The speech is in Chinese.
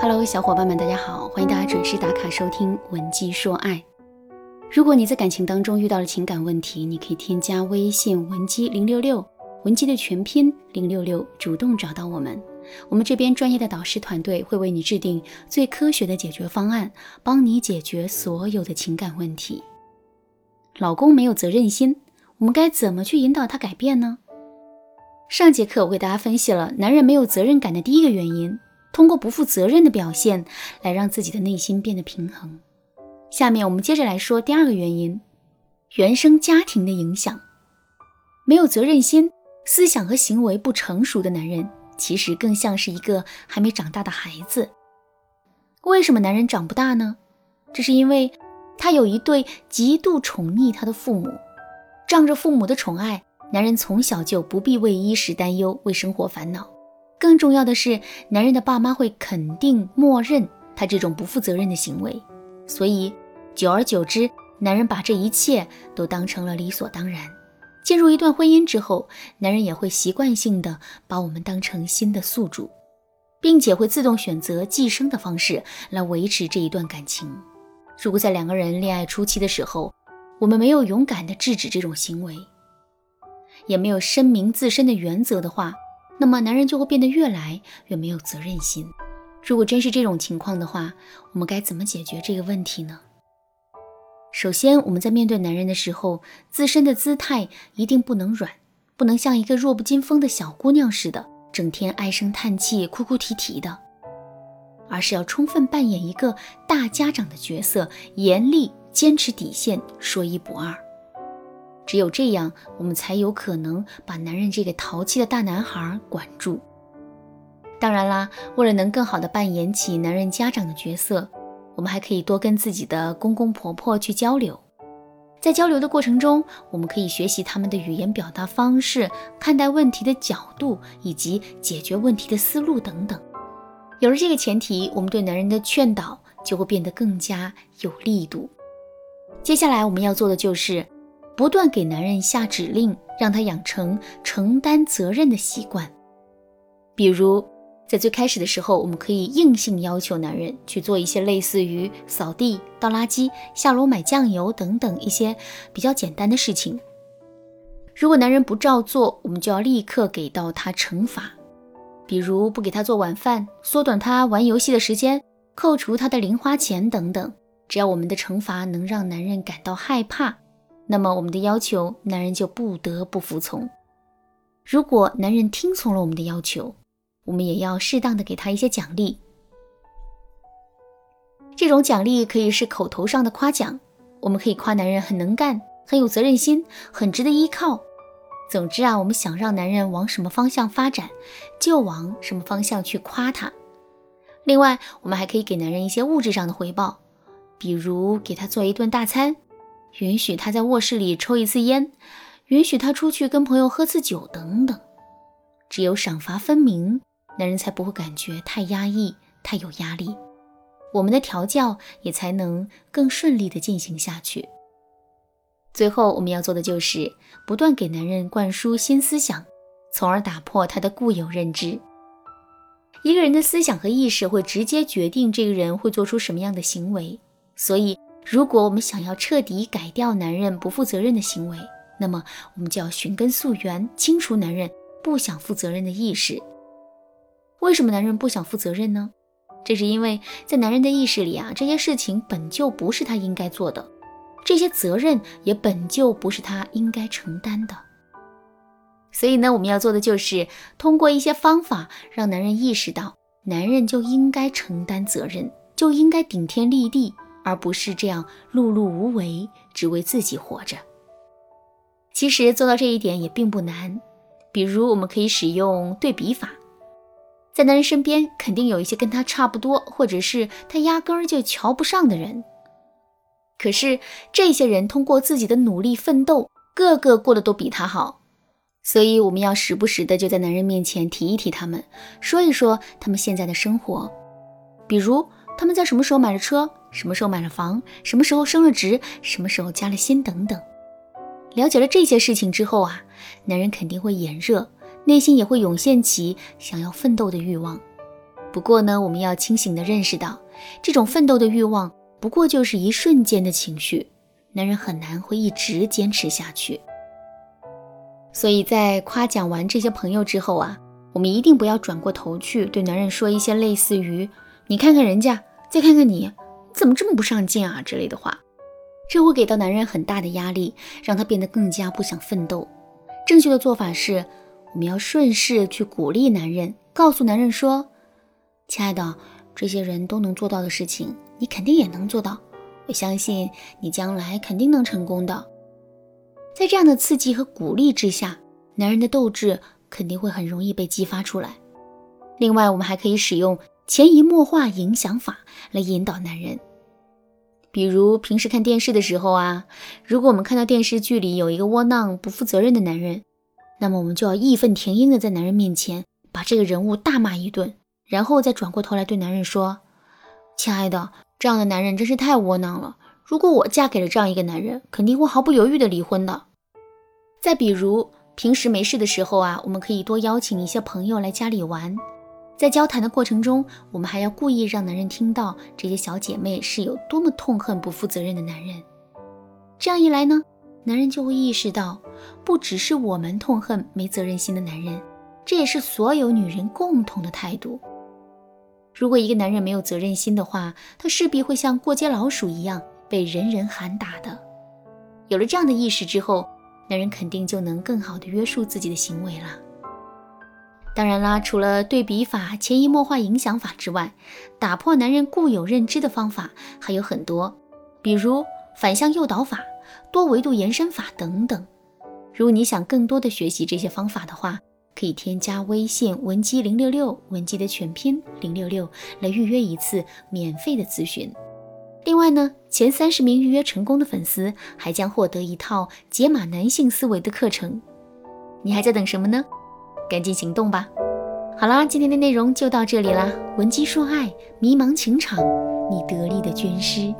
Hello，小伙伴们，大家好，欢迎大家准时打卡收听《文姬说爱》。如果你在感情当中遇到了情感问题，你可以添加微信文姬零六六，文姬的全拼零六六，主动找到我们，我们这边专业的导师团队会为你制定最科学的解决方案，帮你解决所有的情感问题。老公没有责任心，我们该怎么去引导他改变呢？上节课我给大家分析了男人没有责任感的第一个原因，通过不负责任的表现来让自己的内心变得平衡。下面我们接着来说第二个原因，原生家庭的影响。没有责任心、思想和行为不成熟的男人，其实更像是一个还没长大的孩子。为什么男人长不大呢？这是因为他有一对极度宠溺他的父母，仗着父母的宠爱。男人从小就不必为衣食担忧，为生活烦恼。更重要的是，男人的爸妈会肯定、默认他这种不负责任的行为，所以久而久之，男人把这一切都当成了理所当然。进入一段婚姻之后，男人也会习惯性的把我们当成新的宿主，并且会自动选择寄生的方式来维持这一段感情。如果在两个人恋爱初期的时候，我们没有勇敢的制止这种行为，也没有声明自身的原则的话，那么男人就会变得越来越没有责任心。如果真是这种情况的话，我们该怎么解决这个问题呢？首先，我们在面对男人的时候，自身的姿态一定不能软，不能像一个弱不禁风的小姑娘似的，整天唉声叹气、哭哭啼啼的，而是要充分扮演一个大家长的角色，严厉坚持底线，说一不二。只有这样，我们才有可能把男人这个淘气的大男孩管住。当然啦，为了能更好的扮演起男人家长的角色，我们还可以多跟自己的公公婆婆去交流。在交流的过程中，我们可以学习他们的语言表达方式、看待问题的角度以及解决问题的思路等等。有了这个前提，我们对男人的劝导就会变得更加有力度。接下来我们要做的就是。不断给男人下指令，让他养成承担责任的习惯。比如，在最开始的时候，我们可以硬性要求男人去做一些类似于扫地、倒垃圾、下楼买酱油等等一些比较简单的事情。如果男人不照做，我们就要立刻给到他惩罚，比如不给他做晚饭、缩短他玩游戏的时间、扣除他的零花钱等等。只要我们的惩罚能让男人感到害怕。那么我们的要求，男人就不得不服从。如果男人听从了我们的要求，我们也要适当的给他一些奖励。这种奖励可以是口头上的夸奖，我们可以夸男人很能干、很有责任心、很值得依靠。总之啊，我们想让男人往什么方向发展，就往什么方向去夸他。另外，我们还可以给男人一些物质上的回报，比如给他做一顿大餐。允许他在卧室里抽一次烟，允许他出去跟朋友喝次酒等等。只有赏罚分明，男人才不会感觉太压抑、太有压力。我们的调教也才能更顺利地进行下去。最后，我们要做的就是不断给男人灌输新思想，从而打破他的固有认知。一个人的思想和意识会直接决定这个人会做出什么样的行为，所以。如果我们想要彻底改掉男人不负责任的行为，那么我们就要寻根溯源，清除男人不想负责任的意识。为什么男人不想负责任呢？这是因为在男人的意识里啊，这些事情本就不是他应该做的，这些责任也本就不是他应该承担的。所以呢，我们要做的就是通过一些方法，让男人意识到，男人就应该承担责任，就应该顶天立地。而不是这样碌碌无为，只为自己活着。其实做到这一点也并不难，比如我们可以使用对比法，在男人身边肯定有一些跟他差不多，或者是他压根儿就瞧不上的人。可是这些人通过自己的努力奋斗，个个过得都比他好，所以我们要时不时的就在男人面前提一提他们，说一说他们现在的生活，比如他们在什么时候买了车。什么时候买了房？什么时候升了职？什么时候加了薪？等等。了解了这些事情之后啊，男人肯定会眼热，内心也会涌现起想要奋斗的欲望。不过呢，我们要清醒地认识到，这种奋斗的欲望不过就是一瞬间的情绪，男人很难会一直坚持下去。所以在夸奖完这些朋友之后啊，我们一定不要转过头去对男人说一些类似于“你看看人家，再看看你，你怎么这么不上进啊”之类的话，这会给到男人很大的压力，让他变得更加不想奋斗。正确的做法是，我们要顺势去鼓励男人，告诉男人说：“亲爱的，这些人都能做到的事情，你肯定也能做到。我相信你将来肯定能成功的。”在这样的刺激和鼓励之下，男人的斗志肯定会很容易被激发出来。另外，我们还可以使用潜移默化影响法来引导男人。比如平时看电视的时候啊，如果我们看到电视剧里有一个窝囊不负责任的男人，那么我们就要义愤填膺的在男人面前把这个人物大骂一顿，然后再转过头来对男人说：“亲爱的，这样的男人真是太窝囊了。如果我嫁给了这样一个男人，肯定会毫不犹豫的离婚的。”再比如，平时没事的时候啊，我们可以多邀请一些朋友来家里玩。在交谈的过程中，我们还要故意让男人听到这些小姐妹是有多么痛恨不负责任的男人。这样一来呢，男人就会意识到，不只是我们痛恨没责任心的男人，这也是所有女人共同的态度。如果一个男人没有责任心的话，他势必会像过街老鼠一样被人人喊打的。有了这样的意识之后，男人肯定就能更好的约束自己的行为了。当然啦，除了对比法、潜移默化影响法之外，打破男人固有认知的方法还有很多，比如反向诱导法、多维度延伸法等等。如果你想更多的学习这些方法的话，可以添加微信文姬零六六，文姬的全拼零六六，来预约一次免费的咨询。另外呢，前三十名预约成功的粉丝还将获得一套解码男性思维的课程。你还在等什么呢？赶紧行动吧！好啦，今天的内容就到这里啦。闻鸡说爱，迷茫情场，你得力的军师。